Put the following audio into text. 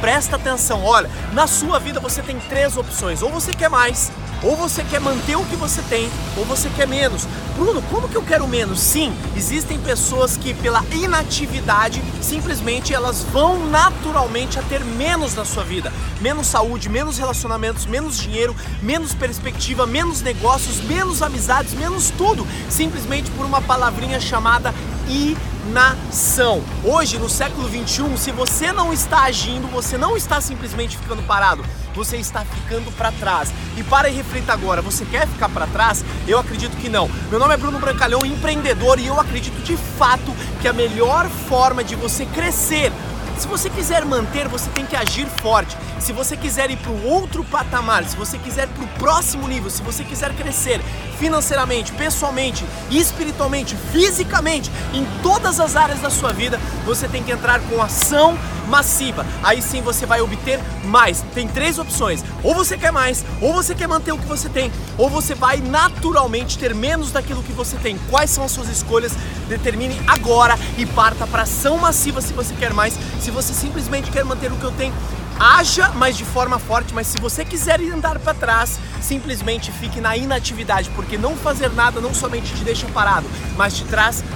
Presta atenção, olha, na sua vida você tem três opções: ou você quer mais, ou você quer manter o que você tem, ou você quer menos. Bruno, como que eu quero menos? Sim, existem pessoas que pela inatividade simplesmente elas vão naturalmente a ter menos na sua vida. Menos saúde, menos relacionamentos, menos dinheiro, menos perspectiva, menos negócios, menos amizades, menos tudo. Simplesmente por uma palavrinha chamada inação. Hoje, no século 21, se você não está agindo, você não está simplesmente ficando parado, você está ficando para trás. E para e reflita agora, você quer ficar para trás? Eu acredito que não. Meu nome é Bruno Brancalhão, empreendedor, e eu acredito de fato que a melhor forma de você crescer se você quiser manter, você tem que agir forte. Se você quiser ir para o outro patamar, se você quiser para o próximo nível, se você quiser crescer financeiramente, pessoalmente, espiritualmente, fisicamente, em todas as áreas da sua vida, você tem que entrar com ação massiva. Aí sim você vai obter mais. Tem três opções: ou você quer mais, ou você quer manter o que você tem, ou você vai naturalmente ter menos daquilo que você tem. Quais são as suas escolhas? Determine agora e parta para ação massiva se você quer mais. Se você simplesmente quer manter o que eu tenho, haja, mas de forma forte. Mas se você quiser andar para trás, simplesmente fique na inatividade, porque não fazer nada não somente te deixa parado, mas te traz